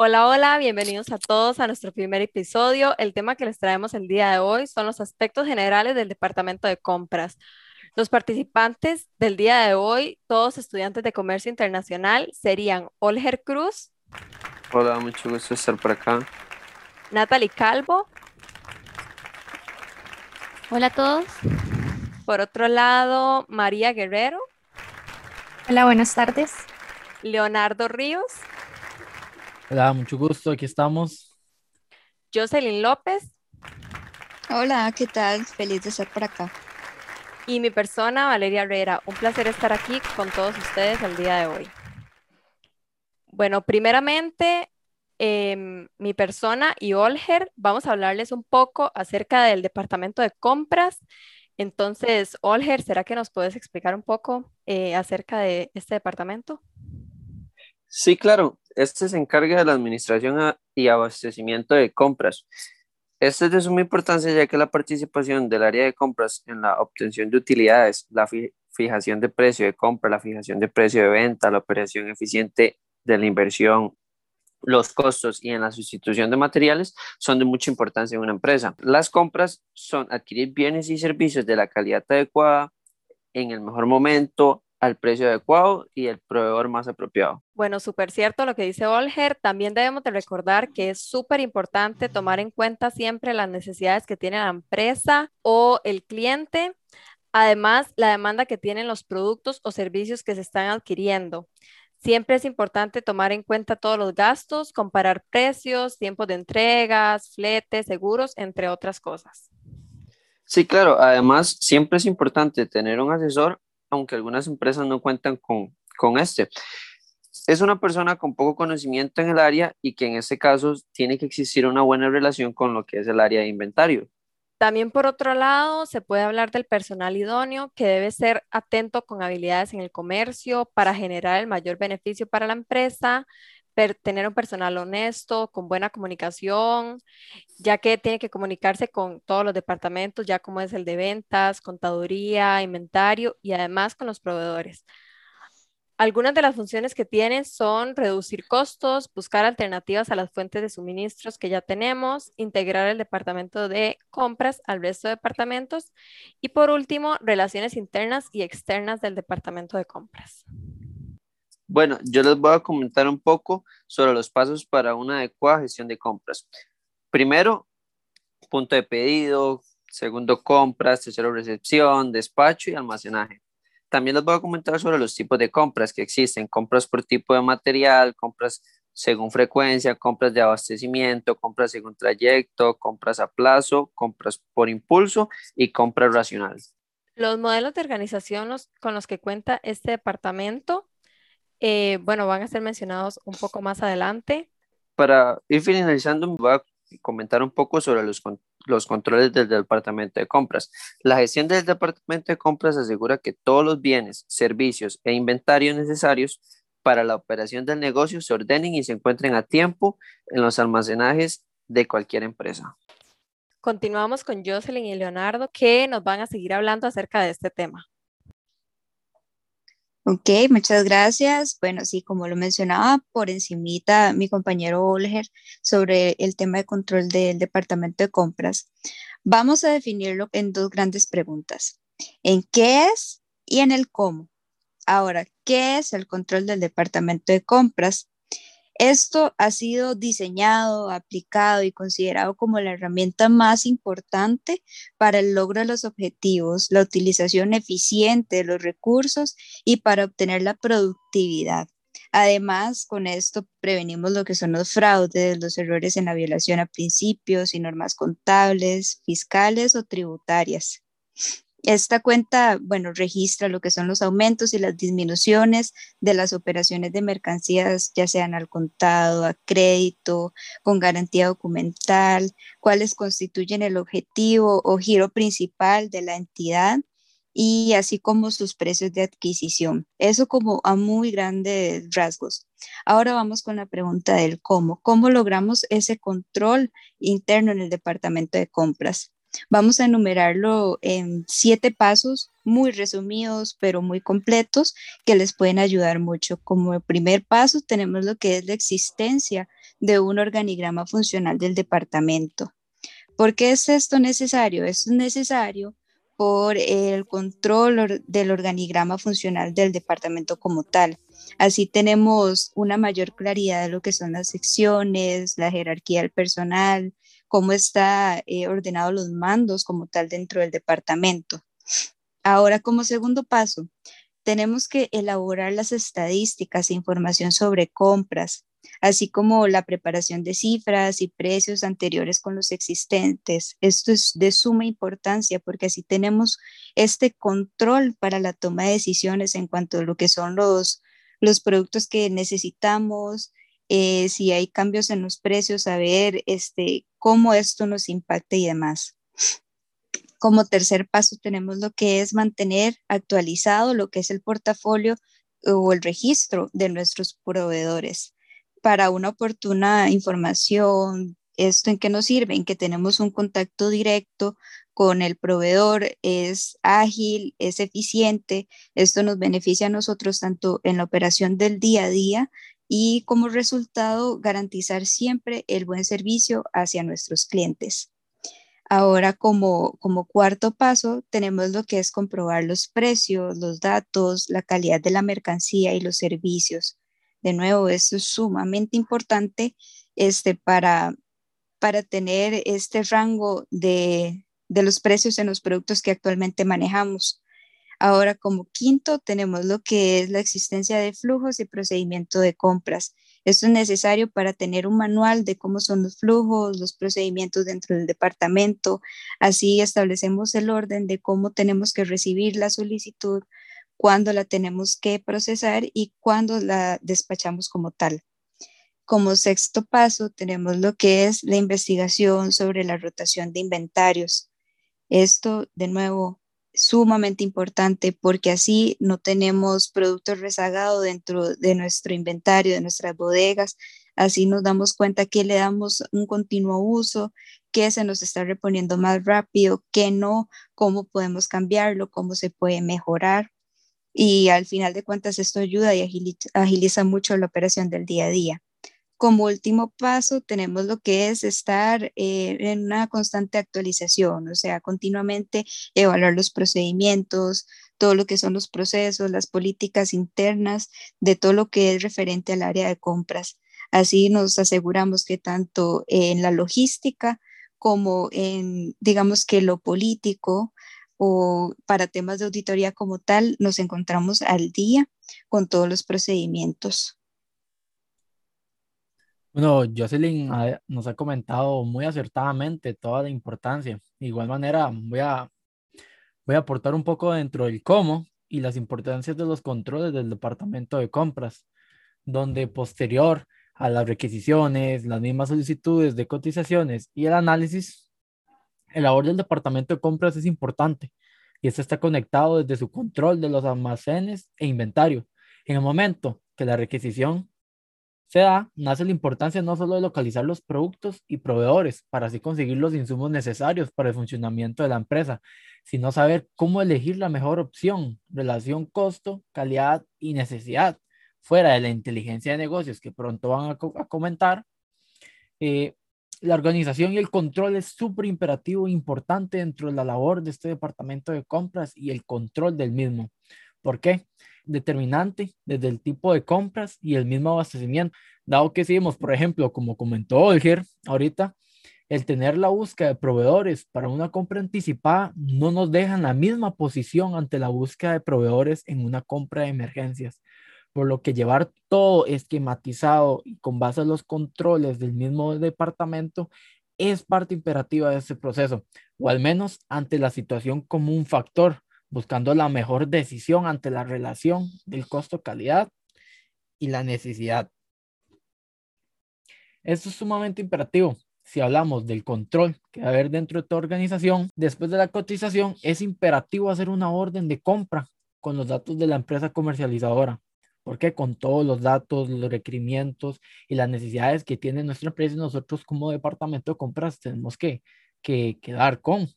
Hola, hola, bienvenidos a todos a nuestro primer episodio. El tema que les traemos el día de hoy son los aspectos generales del Departamento de Compras. Los participantes del día de hoy, todos estudiantes de Comercio Internacional, serían Olger Cruz. Hola, mucho gusto estar por acá. Natalie Calvo. Hola a todos. Por otro lado, María Guerrero. Hola, buenas tardes. Leonardo Ríos. Hola, mucho gusto, aquí estamos. Jocelyn López. Hola, ¿qué tal? Feliz de estar por acá. Y mi persona, Valeria Herrera. Un placer estar aquí con todos ustedes el día de hoy. Bueno, primeramente, em, mi persona y Olger, vamos a hablarles un poco acerca del departamento de compras. Entonces, Olger, ¿será que nos puedes explicar un poco eh, acerca de este departamento? Sí, claro. Este se encarga de la administración y abastecimiento de compras. Este es de suma importancia ya que la participación del área de compras en la obtención de utilidades, la fijación de precio de compra, la fijación de precio de venta, la operación eficiente de la inversión, los costos y en la sustitución de materiales son de mucha importancia en una empresa. Las compras son adquirir bienes y servicios de la calidad adecuada en el mejor momento, al precio adecuado y el proveedor más apropiado. Bueno, súper cierto lo que dice Olger. También debemos de recordar que es súper importante tomar en cuenta siempre las necesidades que tiene la empresa o el cliente. Además, la demanda que tienen los productos o servicios que se están adquiriendo. Siempre es importante tomar en cuenta todos los gastos, comparar precios, tiempos de entregas, fletes, seguros, entre otras cosas. Sí, claro. Además, siempre es importante tener un asesor aunque algunas empresas no cuentan con, con este. Es una persona con poco conocimiento en el área y que en este caso tiene que existir una buena relación con lo que es el área de inventario. También por otro lado, se puede hablar del personal idóneo que debe ser atento con habilidades en el comercio para generar el mayor beneficio para la empresa, tener un personal honesto, con buena comunicación, ya que tiene que comunicarse con todos los departamentos, ya como es el de ventas, contaduría, inventario y además con los proveedores. Algunas de las funciones que tiene son reducir costos, buscar alternativas a las fuentes de suministros que ya tenemos, integrar el departamento de compras al resto de departamentos y por último, relaciones internas y externas del departamento de compras. Bueno, yo les voy a comentar un poco sobre los pasos para una adecuada gestión de compras. Primero, punto de pedido, segundo, compras, tercero, recepción, despacho y almacenaje. También les voy a comentar sobre los tipos de compras que existen, compras por tipo de material, compras según frecuencia, compras de abastecimiento, compras según trayecto, compras a plazo, compras por impulso y compras racionales. Los modelos de organización con los que cuenta este departamento eh, bueno, van a ser mencionados un poco más adelante. Para ir finalizando, voy a comentar un poco sobre los, los controles del departamento de compras. La gestión del departamento de compras asegura que todos los bienes, servicios e inventarios necesarios para la operación del negocio se ordenen y se encuentren a tiempo en los almacenajes de cualquier empresa. Continuamos con Jocelyn y Leonardo que nos van a seguir hablando acerca de este tema. Ok, muchas gracias. Bueno, sí, como lo mencionaba por encimita mi compañero Olger sobre el tema de control del departamento de compras, vamos a definirlo en dos grandes preguntas. ¿En qué es y en el cómo? Ahora, ¿qué es el control del departamento de compras? Esto ha sido diseñado, aplicado y considerado como la herramienta más importante para el logro de los objetivos, la utilización eficiente de los recursos y para obtener la productividad. Además, con esto prevenimos lo que son los fraudes, los errores en la violación a principios y normas contables, fiscales o tributarias. Esta cuenta, bueno, registra lo que son los aumentos y las disminuciones de las operaciones de mercancías, ya sean al contado, a crédito, con garantía documental, cuáles constituyen el objetivo o giro principal de la entidad y así como sus precios de adquisición. Eso como a muy grandes rasgos. Ahora vamos con la pregunta del cómo. ¿Cómo logramos ese control interno en el departamento de compras? Vamos a enumerarlo en siete pasos muy resumidos, pero muy completos, que les pueden ayudar mucho. Como primer paso tenemos lo que es la existencia de un organigrama funcional del departamento. ¿Por qué es esto necesario? Esto es necesario por el control del organigrama funcional del departamento como tal. Así tenemos una mayor claridad de lo que son las secciones, la jerarquía del personal, cómo está eh, ordenado los mandos como tal dentro del departamento. Ahora, como segundo paso, tenemos que elaborar las estadísticas e información sobre compras, así como la preparación de cifras y precios anteriores con los existentes. Esto es de suma importancia porque así tenemos este control para la toma de decisiones en cuanto a lo que son los, los productos que necesitamos, eh, si hay cambios en los precios, saber este, cómo esto nos impacta y demás. Como tercer paso tenemos lo que es mantener actualizado lo que es el portafolio o el registro de nuestros proveedores para una oportuna información. ¿Esto en qué nos sirve? En que tenemos un contacto directo con el proveedor, es ágil, es eficiente. Esto nos beneficia a nosotros tanto en la operación del día a día y como resultado garantizar siempre el buen servicio hacia nuestros clientes. Ahora, como, como cuarto paso, tenemos lo que es comprobar los precios, los datos, la calidad de la mercancía y los servicios. De nuevo, esto es sumamente importante este, para, para tener este rango de, de los precios en los productos que actualmente manejamos. Ahora, como quinto, tenemos lo que es la existencia de flujos y procedimiento de compras. Esto es necesario para tener un manual de cómo son los flujos, los procedimientos dentro del departamento. Así establecemos el orden de cómo tenemos que recibir la solicitud, cuándo la tenemos que procesar y cuándo la despachamos como tal. Como sexto paso, tenemos lo que es la investigación sobre la rotación de inventarios. Esto, de nuevo, sumamente importante porque así no tenemos productos rezagados dentro de nuestro inventario, de nuestras bodegas. Así nos damos cuenta que le damos un continuo uso, que se nos está reponiendo más rápido, que no, cómo podemos cambiarlo, cómo se puede mejorar. Y al final de cuentas esto ayuda y agiliza, mucho la operación del día a día. Como último paso, tenemos lo que es estar eh, en una constante actualización, o sea, continuamente evaluar los procedimientos, todo lo que son los procesos, las políticas internas, de todo lo que es referente al área de compras. Así nos aseguramos que tanto en la logística como en, digamos que lo político o para temas de auditoría como tal, nos encontramos al día con todos los procedimientos. Bueno, Jocelyn nos ha comentado muy acertadamente toda la importancia. De igual manera, voy a, voy a aportar un poco dentro del cómo y las importancias de los controles del departamento de compras, donde posterior a las requisiciones, las mismas solicitudes de cotizaciones y el análisis, el labor del departamento de compras es importante y esto está conectado desde su control de los almacenes e inventario. En el momento que la requisición se da, nace la importancia no solo de localizar los productos y proveedores para así conseguir los insumos necesarios para el funcionamiento de la empresa, sino saber cómo elegir la mejor opción, relación costo, calidad y necesidad, fuera de la inteligencia de negocios que pronto van a, comentar. Eh, la organización y el control es súper imperativo e importante dentro de la labor de este departamento de compras y el control del mismo. ¿Por qué? determinante desde el tipo de compras y el mismo abastecimiento. Dado que si por ejemplo, como comentó Olger ahorita, el tener la búsqueda de proveedores para una compra anticipada no nos deja en la misma posición ante la búsqueda de proveedores en una compra de emergencias. Por lo que llevar todo esquematizado y con base a los controles del mismo departamento es parte imperativa de este proceso, o al menos ante la situación como un factor buscando la mejor decisión ante la relación del costo-calidad y la necesidad. Esto es sumamente imperativo. Si hablamos del control que va a haber dentro de tu organización, después de la cotización, es imperativo hacer una orden de compra con los datos de la empresa comercializadora. Porque con todos los datos, los requerimientos y las necesidades que tiene nuestra empresa, nosotros como departamento de compras tenemos que, que quedar con.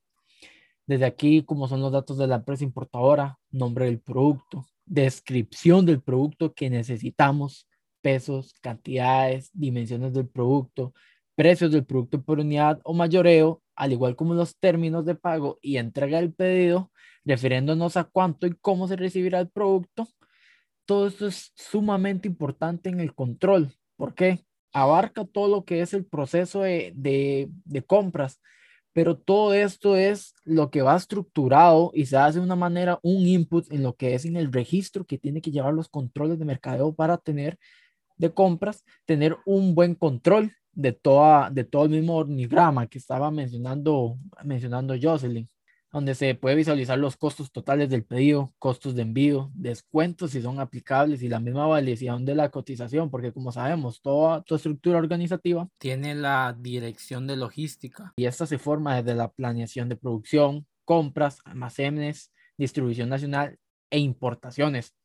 Desde aquí, como son los datos de la empresa importadora, nombre del producto, descripción del producto que necesitamos, pesos, cantidades, dimensiones del producto, precios del producto por unidad o mayoreo, al igual como los términos de pago y entrega del pedido, refiriéndonos a cuánto y cómo se recibirá el producto. Todo esto es sumamente importante en el control. ¿Por qué? Abarca todo lo que es el proceso de, de, de compras, pero todo esto es lo que va estructurado y se hace de una manera, un input en lo que es en el registro que tiene que llevar los controles de mercadeo para tener de compras, tener un buen control de, toda, de todo el mismo organigrama que estaba mencionando, mencionando Jocelyn donde se puede visualizar los costos totales del pedido, costos de envío, descuentos si son aplicables y la misma validación de la cotización, porque como sabemos, toda tu estructura organizativa tiene la dirección de logística y esta se forma desde la planeación de producción, compras, almacenes, distribución nacional e importaciones.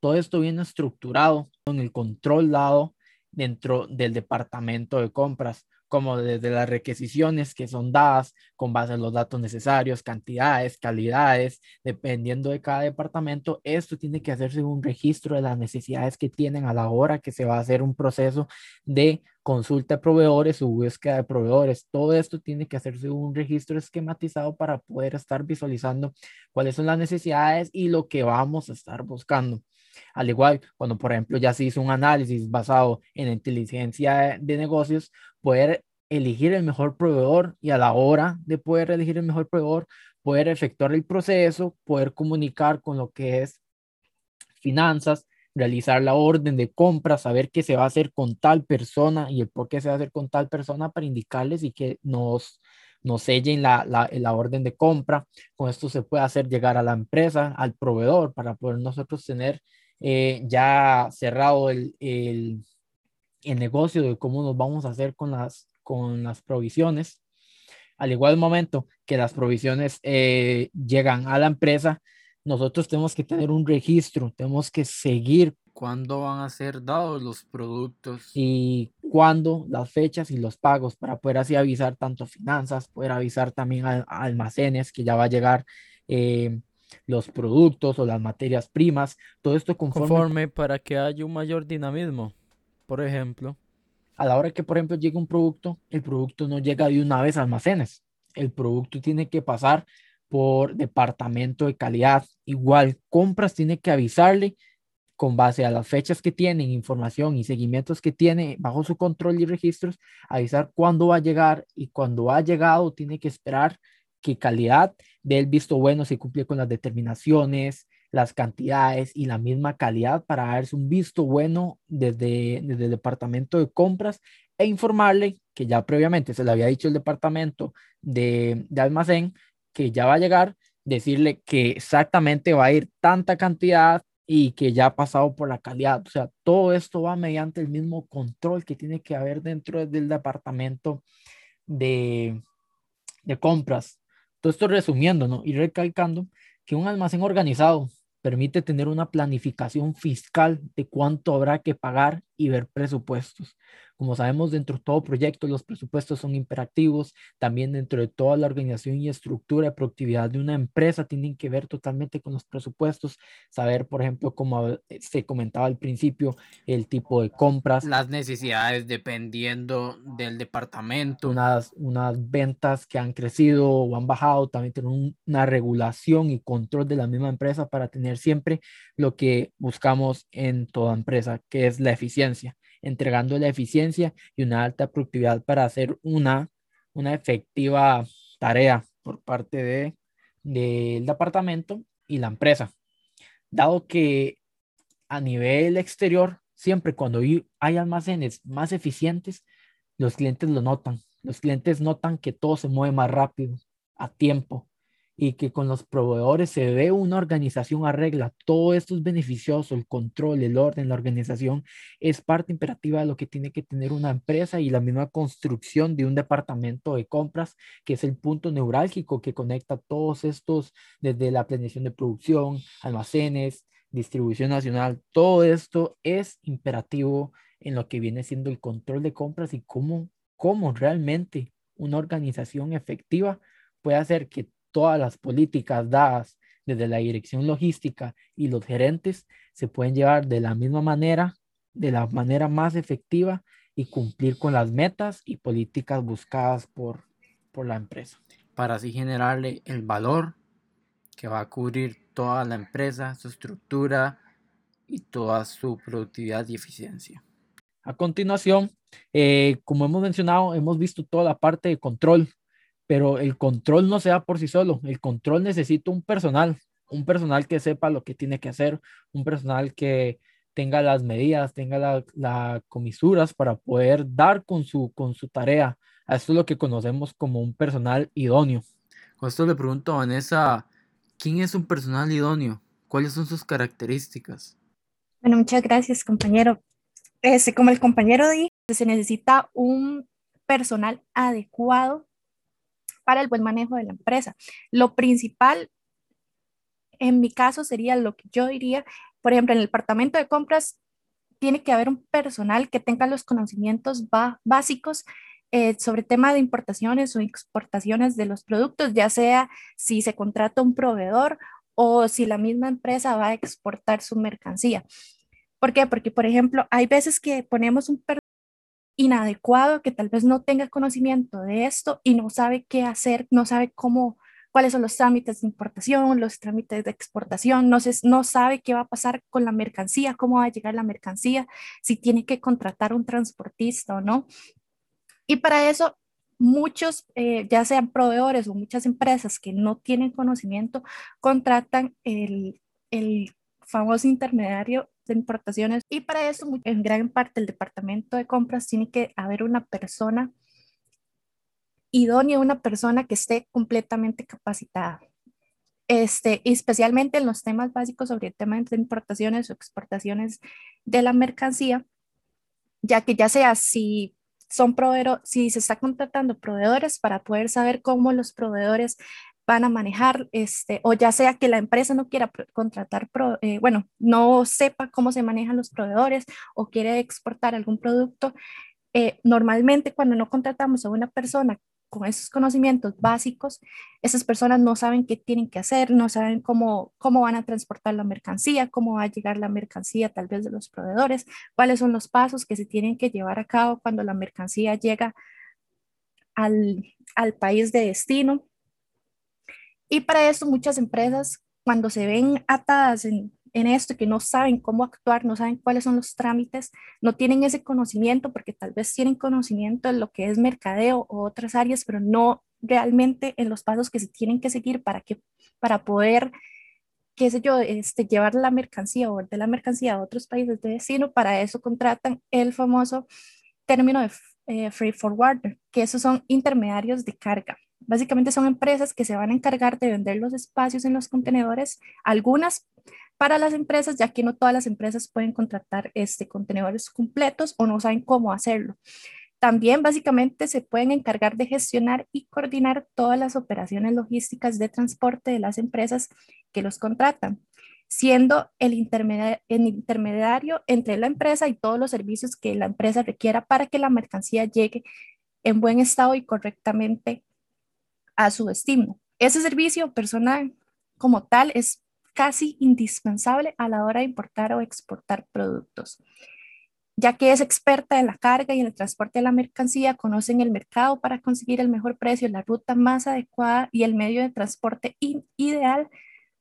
Todo esto viene estructurado con el control dado dentro del departamento de compras como desde las requisiciones que son dadas con base en los datos necesarios, cantidades, calidades, dependiendo de cada departamento, esto tiene que hacerse un registro de las necesidades que tienen a la hora que se va a hacer un proceso de consulta de proveedores o búsqueda de proveedores. Todo esto tiene que hacerse un registro esquematizado para poder estar visualizando cuáles son las necesidades y lo que vamos a estar buscando. Al igual, cuando por ejemplo ya se hizo un análisis basado en inteligencia de negocios, poder elegir el mejor proveedor y a la hora de poder elegir el mejor proveedor, poder efectuar el proceso, poder comunicar con lo que es finanzas, realizar la orden de compra, saber qué se va a hacer con tal persona y el por qué se va a hacer con tal persona para indicarles y que nos, nos sellen la, la, orden de compra. Con esto se puede hacer llegar a la empresa, al proveedor, para poder nosotros tener eh, ya cerrado el, el, el, negocio de cómo nos vamos a hacer con las, con las provisiones. Al igual momento que las provisiones eh, llegan a la empresa, nosotros tenemos que tener un registro, tenemos que seguir cuándo van a ser dados los productos y cuándo, las fechas y los pagos para poder así avisar tanto finanzas, poder avisar también a, almacenes que ya va a llegar eh, los productos o las materias primas, todo esto conforme... para que haya un mayor dinamismo, por ejemplo. A la hora que, por ejemplo, llega un producto, el producto no llega de una vez a almacenes. El producto tiene que pasar por departamento de calidad. Igual, compras tiene que avisarle con base a las fechas que tienen, información y seguimientos que tiene bajo su control y registros, avisar cuándo va a llegar y cuando ha llegado tiene que esperar que calidad del visto bueno se cumple con las determinaciones, las cantidades y la misma calidad para darse un visto bueno desde, desde el departamento de compras e informarle que ya previamente se le había dicho el departamento de, de almacén que ya va a llegar, decirle que exactamente va a ir tanta cantidad y que ya ha pasado por la calidad. O sea, todo esto va mediante el mismo control que tiene que haber dentro del departamento de, de compras. Todo esto resumiendo ¿no? y recalcando que un almacén organizado permite tener una planificación fiscal de cuánto habrá que pagar y ver presupuestos. Como sabemos, dentro de todo proyecto los presupuestos son imperativos. También dentro de toda la organización y estructura de productividad de una empresa tienen que ver totalmente con los presupuestos. Saber, por ejemplo, como se comentaba al principio, el tipo de compras. Las necesidades dependiendo del departamento. Unas, unas ventas que han crecido o han bajado. También tener una regulación y control de la misma empresa para tener siempre lo que buscamos en toda empresa, que es la eficiencia entregando la eficiencia y una alta productividad para hacer una, una efectiva tarea por parte de, del departamento y la empresa. Dado que a nivel exterior, siempre cuando hay almacenes más eficientes, los clientes lo notan. Los clientes notan que todo se mueve más rápido, a tiempo, y que con los proveedores se ve una organización arregla. Todo esto es beneficioso, el control, el orden, la organización es parte imperativa de lo que tiene que tener una empresa y la misma construcción de un departamento de compras, que es el punto neurálgico que conecta todos estos desde la planeación de producción, almacenes, distribución nacional. Todo esto es imperativo en lo que viene siendo el control de compras y cómo, cómo realmente una organización efectiva puede hacer que todas las políticas dadas desde la dirección logística y los gerentes se pueden llevar de la misma manera de la manera más efectiva y cumplir con las metas y políticas buscadas por, por la empresa. Para así generarle el valor que va a cubrir toda la empresa, su estructura y toda su productividad y eficiencia. A continuación, eh, como hemos mencionado, hemos visto toda la parte de control, pero el control no se da por sí solo. El control necesita un personal, un personal que sepa lo que tiene que hacer, un personal que tenga las medidas, tenga las la comisuras para poder dar con su, con su tarea. Esto es lo que conocemos como un personal idóneo. Con esto le pregunto a Vanessa, ¿quién es un personal idóneo? ¿Cuáles son sus características? Bueno, muchas gracias, compañero. Este, como el compañero dijo, se necesita un personal adecuado el buen manejo de la empresa. Lo principal, en mi caso, sería lo que yo diría, por ejemplo, en el departamento de compras, tiene que haber un personal que tenga los conocimientos básicos eh, sobre tema de importaciones o exportaciones de los productos, ya sea si se contrata un proveedor o si la misma empresa va a exportar su mercancía. ¿Por qué? Porque, por ejemplo, hay veces que ponemos un inadecuado que tal vez no tenga conocimiento de esto y no sabe qué hacer, no sabe cómo, cuáles son los trámites de importación, los trámites de exportación, no, se, no sabe qué va a pasar con la mercancía, cómo va a llegar la mercancía, si tiene que contratar un transportista o no. Y para eso, muchos, eh, ya sean proveedores o muchas empresas que no tienen conocimiento, contratan el, el famoso intermediario de importaciones y para eso en gran parte el departamento de compras tiene que haber una persona idónea, una persona que esté completamente capacitada. Este, especialmente en los temas básicos sobre el tema de importaciones o exportaciones de la mercancía, ya que ya sea si son proveedores, si se está contratando proveedores para poder saber cómo los proveedores van a manejar, este, o ya sea que la empresa no quiera contratar, eh, bueno, no sepa cómo se manejan los proveedores o quiere exportar algún producto, eh, normalmente cuando no contratamos a una persona con esos conocimientos básicos, esas personas no saben qué tienen que hacer, no saben cómo, cómo van a transportar la mercancía, cómo va a llegar la mercancía tal vez de los proveedores, cuáles son los pasos que se tienen que llevar a cabo cuando la mercancía llega al, al país de destino. Y para eso muchas empresas, cuando se ven atadas en, en esto, que no saben cómo actuar, no saben cuáles son los trámites, no tienen ese conocimiento, porque tal vez tienen conocimiento de lo que es mercadeo o otras áreas, pero no realmente en los pasos que se tienen que seguir para, que, para poder, qué sé yo, este, llevar la mercancía o de la mercancía a otros países de destino. Para eso contratan el famoso término de eh, free forwarder, que esos son intermediarios de carga. Básicamente son empresas que se van a encargar de vender los espacios en los contenedores, algunas para las empresas, ya que no todas las empresas pueden contratar este, contenedores completos o no saben cómo hacerlo. También básicamente se pueden encargar de gestionar y coordinar todas las operaciones logísticas de transporte de las empresas que los contratan, siendo el, el intermediario entre la empresa y todos los servicios que la empresa requiera para que la mercancía llegue en buen estado y correctamente a su destino. Ese servicio personal como tal es casi indispensable a la hora de importar o exportar productos, ya que es experta en la carga y en el transporte de la mercancía, conocen el mercado para conseguir el mejor precio, la ruta más adecuada y el medio de transporte ideal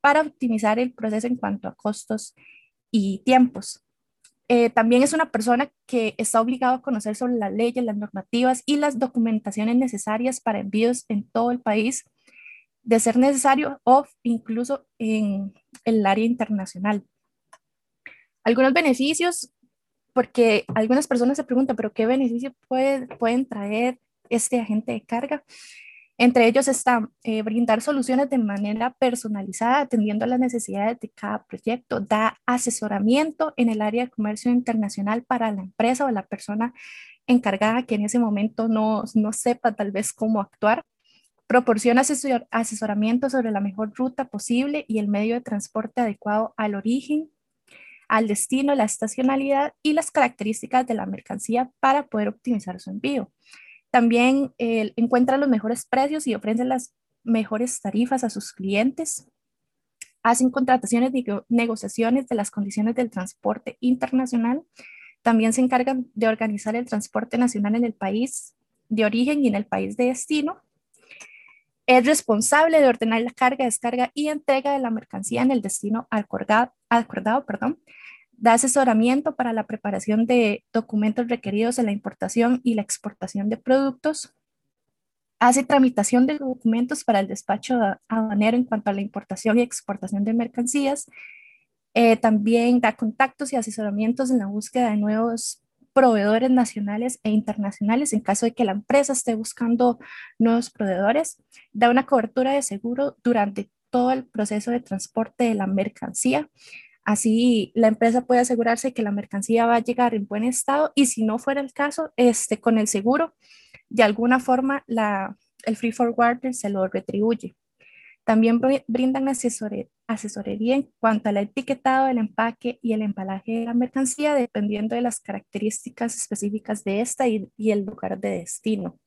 para optimizar el proceso en cuanto a costos y tiempos. Eh, también es una persona que está obligado a conocer sobre las leyes, las normativas y las documentaciones necesarias para envíos en todo el país, de ser necesario o incluso en el área internacional. Algunos beneficios, porque algunas personas se preguntan, pero ¿qué beneficio puede, pueden traer este agente de carga? Entre ellos está eh, brindar soluciones de manera personalizada, atendiendo a las necesidades de cada proyecto, da asesoramiento en el área de comercio internacional para la empresa o la persona encargada que en ese momento no, no sepa tal vez cómo actuar, proporciona asesoramiento sobre la mejor ruta posible y el medio de transporte adecuado al origen, al destino, la estacionalidad y las características de la mercancía para poder optimizar su envío. También encuentra los mejores precios y ofrece las mejores tarifas a sus clientes. Hacen contrataciones y negociaciones de las condiciones del transporte internacional. También se encargan de organizar el transporte nacional en el país de origen y en el país de destino. Es responsable de ordenar la carga, descarga y entrega de la mercancía en el destino acordado, acordado perdón. Da asesoramiento para la preparación de documentos requeridos en la importación y la exportación de productos. Hace tramitación de documentos para el despacho aduanero en cuanto a la importación y exportación de mercancías eh, también da contactos y asesoramientos en la búsqueda de nuevos proveedores nacionales e internacionales en caso de que la empresa esté buscando nuevos proveedores. Da una cobertura de seguro durante todo el proceso de transporte de la mercancía. Así la empresa puede asegurarse que la mercancía va a llegar en buen estado y si no fuera el caso, este, con el seguro, de alguna forma la, el free forwarder se lo retribuye. También brindan asesoría en cuanto al etiquetado, el empaque y el embalaje de la mercancía, dependiendo de las características específicas de esta y, el lugar de destino.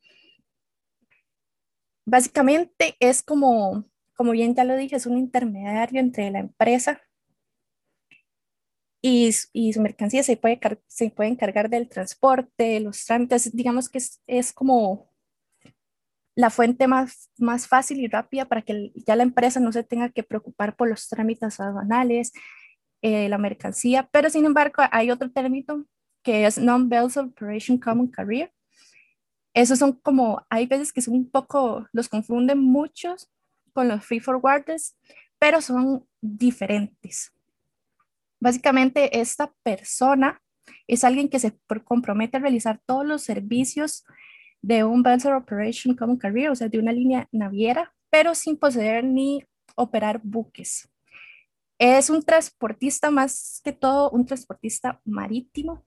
Básicamente es como, como bien ya lo dije, es un intermediario entre la empresa y, y, su mercancía se puede, se puede encargar del transporte, los trámites, digamos que es, es como la fuente más, más fácil y rápida para que ya la empresa no se tenga que preocupar por los trámites aduanales, eh, la mercancía, pero sin embargo hay otro término que es Non-Bells Operation Common Career. Esos son como, hay veces que son un poco, los confunden muchos con los free forwarders, pero son diferentes. Básicamente esta persona es alguien que se compromete a realizar todos los servicios de un Vessel Operation Common Career, o sea, de una línea naviera, pero sin poseer ni operar buques. Es un transportista más que todo, un transportista marítimo.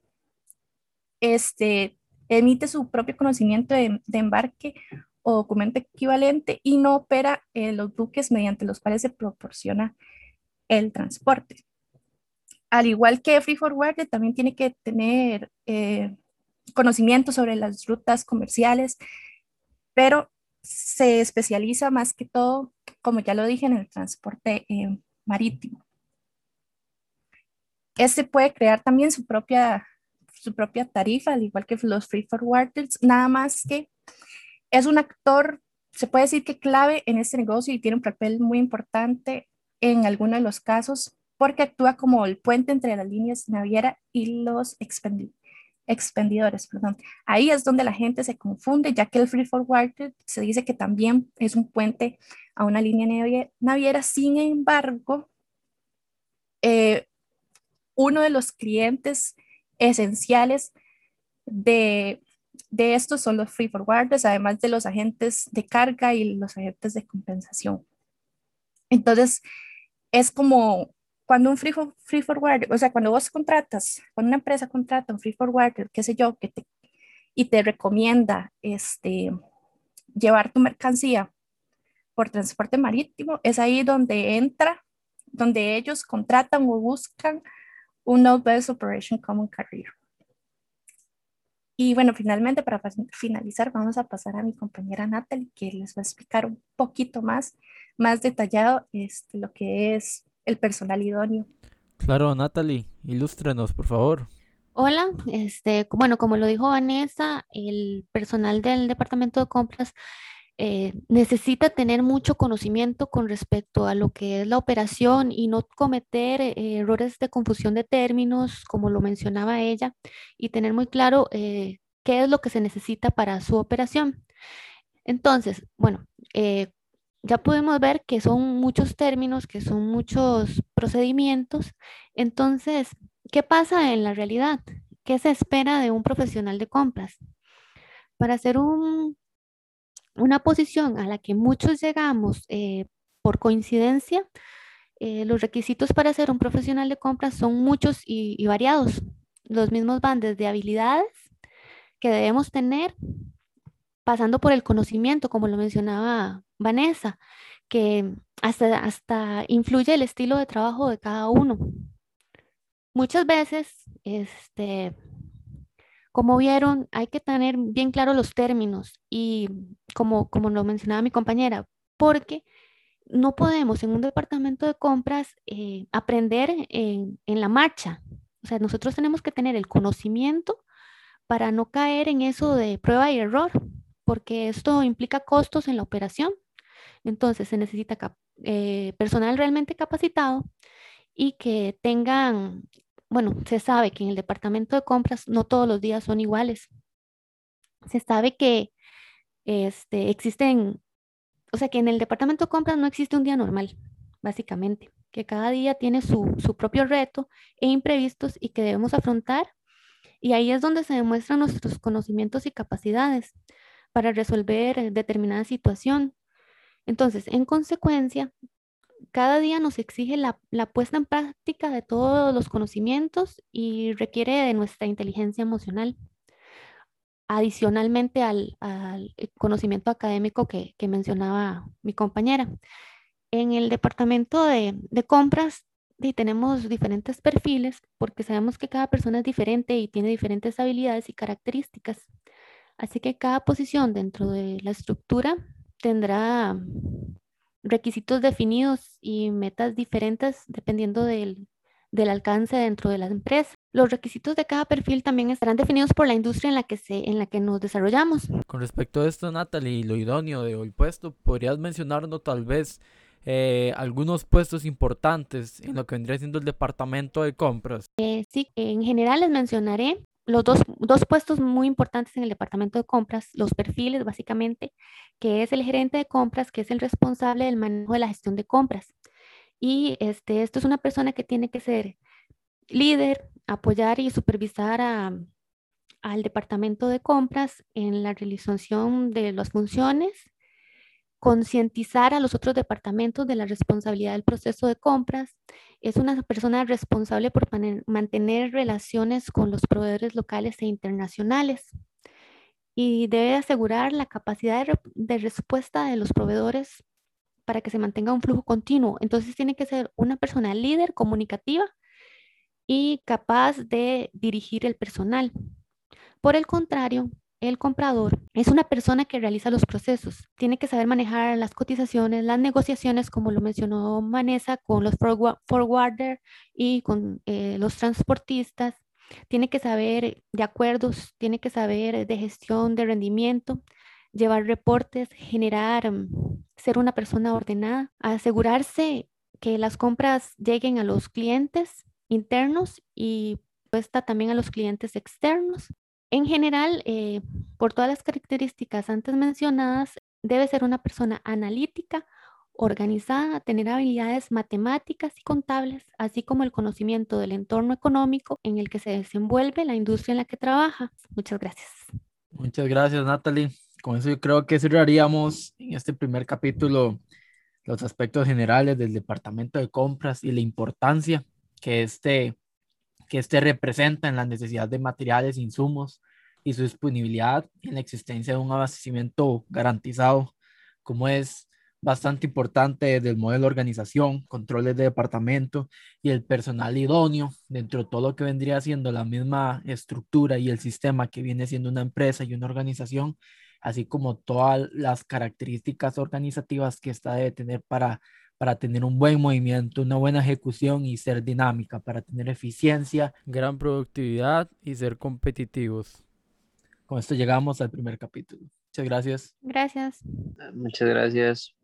Este, emite su propio conocimiento de, embarque o documento equivalente y no opera eh, los buques mediante los cuales se proporciona el transporte. Al igual que Free Forward, también tiene que tener eh, conocimiento sobre las rutas comerciales, pero se especializa más que todo, como ya lo dije, en el transporte eh, marítimo. Este puede crear también su propia, su propia tarifa, al igual que los free forwarders, nada más que es un actor, se puede decir que clave en este negocio y tiene un papel muy importante en algunos de los casos porque actúa como el puente entre las líneas naviera y los expendidores, perdón. Ahí es donde la gente se confunde, ya que el free forwarder se dice que también es un puente a una línea naviera. Sin embargo, eh, uno de los clientes esenciales de, de estos son los free forwarders, además de los agentes de carga y los agentes de compensación. Entonces, es como cuando un free, free forwarder, o sea, cuando vos contratas, cuando una empresa contrata un free forwarder, qué sé yo, que te, y te recomienda este, llevar tu mercancía por transporte marítimo, es ahí donde entra, donde ellos contratan o buscan un Best Operation Common Career. Y bueno, finalmente, para finalizar, vamos a pasar a mi compañera Natalie, que les va a explicar un poquito más, más detallado este, lo que es el personal idóneo. Claro, Natalie, ilústrenos, por favor. Hola, este, bueno, como lo dijo Vanessa, el personal del departamento de compras eh, necesita tener mucho conocimiento con respecto a lo que es la operación y no cometer eh, errores de confusión de términos, como lo mencionaba ella, y tener muy claro eh, qué es lo que se necesita para su operación. Entonces, bueno, ya podemos ver que son muchos términos, que son muchos procedimientos. Entonces, ¿qué pasa en la realidad? ¿Qué se espera de un profesional de compras? Para hacer un, una posición a la que muchos llegamos eh, por coincidencia, eh, los requisitos para ser un profesional de compras son muchos y variados. Los mismos van desde habilidades que debemos tener pasando por el conocimiento, como lo mencionaba Vanessa, que hasta, hasta influye el estilo de trabajo de cada uno. Muchas veces, este, como vieron, hay que tener bien claros los términos y como, como lo mencionaba mi compañera, porque no podemos en un departamento de compras eh, aprender en, en, la marcha. O sea, nosotros tenemos que tener el conocimiento para no caer en eso de prueba y error, porque esto implica costos en la operación. Entonces se necesita eh, personal realmente capacitado y que tengan, bueno, se sabe que en el departamento de compras no todos los días son iguales. Se sabe que este, existen, o sea, que en el departamento de compras no existe un día normal, básicamente, que cada día tiene su, su propio reto e imprevistos y que debemos afrontar. Y ahí es donde se demuestran nuestros conocimientos y capacidades para resolver determinada situación. Entonces, en consecuencia, cada día nos exige la, puesta en práctica de todos los conocimientos y requiere de nuestra inteligencia emocional, adicionalmente al, conocimiento académico que, mencionaba mi compañera. En el departamento de, compras tenemos diferentes perfiles porque sabemos que cada persona es diferente y tiene diferentes habilidades y características. Así que cada posición dentro de la estructura tendrá requisitos definidos y metas diferentes dependiendo del, alcance dentro de la empresa. Los requisitos de cada perfil también estarán definidos por la industria en la que, se, en la que nos desarrollamos. Con respecto a esto, Natalie, lo idóneo de hoy puesto, ¿podrías mencionarnos tal vez eh, algunos puestos importantes en lo que vendría siendo el departamento de compras? Eh, sí, en general les mencionaré los dos, puestos muy importantes en el departamento de compras, los perfiles básicamente, que es el gerente de compras, que es el responsable del manejo de la gestión de compras. Y este, esto es una persona que tiene que ser líder, apoyar y supervisar al departamento de compras en la realización de las funciones concientizar a los otros departamentos de la responsabilidad del proceso de compras. Es una persona responsable por mantener relaciones con los proveedores locales e internacionales y debe asegurar la capacidad de, de respuesta de los proveedores para que se mantenga un flujo continuo. Entonces tiene que ser una persona líder, comunicativa y capaz de dirigir el personal. Por el contrario, el comprador es una persona que realiza los procesos. Tiene que saber manejar las cotizaciones, las negociaciones, como lo mencionó Vanessa, con los forwarder y con eh, los transportistas. Tiene que saber de acuerdos, tiene que saber de gestión de rendimiento, llevar reportes, generar, mm, ser una persona ordenada, asegurarse que las compras lleguen a los clientes internos y pues también a los clientes externos en general, eh, por todas las características antes mencionadas, debe ser una persona analítica, organizada, tener habilidades matemáticas y contables, así como el conocimiento del entorno económico en el que se desenvuelve la industria en la que trabaja. Muchas gracias. Muchas gracias, Natalie. Con eso yo creo que cerraríamos en este primer capítulo los aspectos generales del departamento de compras y la importancia que este que este representa en la necesidad de materiales, insumos y su disponibilidad en la existencia de un abastecimiento garantizado, como es bastante importante del modelo de organización, controles de departamento y el personal idóneo dentro de todo lo que vendría siendo la misma estructura y el sistema que viene siendo una empresa y una organización, así como todas las características organizativas que esta debe tener para para tener un buen movimiento, una buena ejecución y ser dinámica, para tener eficiencia, gran productividad y ser competitivos. Con esto llegamos al primer capítulo. Muchas gracias. Gracias. Muchas gracias.